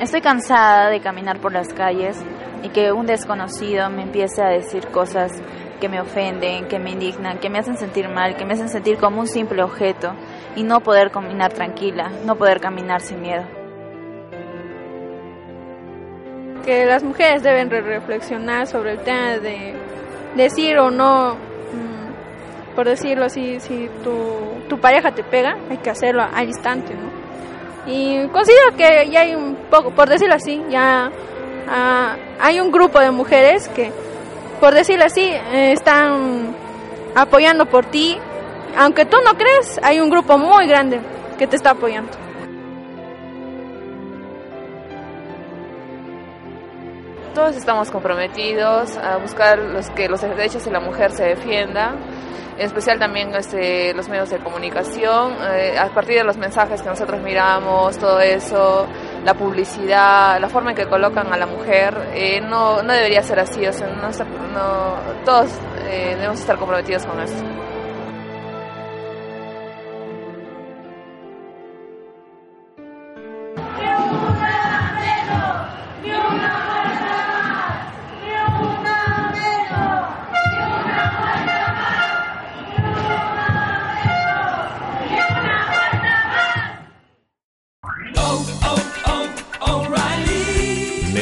Estoy cansada de caminar por las calles y que un desconocido me empiece a decir cosas que me ofenden, que me indignan, que me hacen sentir mal, que me hacen sentir como un simple objeto y no poder caminar tranquila, no poder caminar sin miedo. que las mujeres deben re- reflexionar sobre el tema de decir o no, mm, por decirlo así, si tu, tu pareja te pega, hay que hacerlo al instante, ¿no? Y considero que ya hay un poco, por decirlo así, ya ah, hay un grupo de mujeres que, por decirlo así, eh, están apoyando por ti. Aunque tú no crees, hay un grupo muy grande que te está apoyando. Todos estamos comprometidos a buscar los que los derechos de la mujer se defiendan, en especial también este, los medios de comunicación, eh, a partir de los mensajes que nosotros miramos, todo eso, la publicidad, la forma en que colocan a la mujer, eh, no, no debería ser así, o sea, todos eh, debemos estar comprometidos con esto.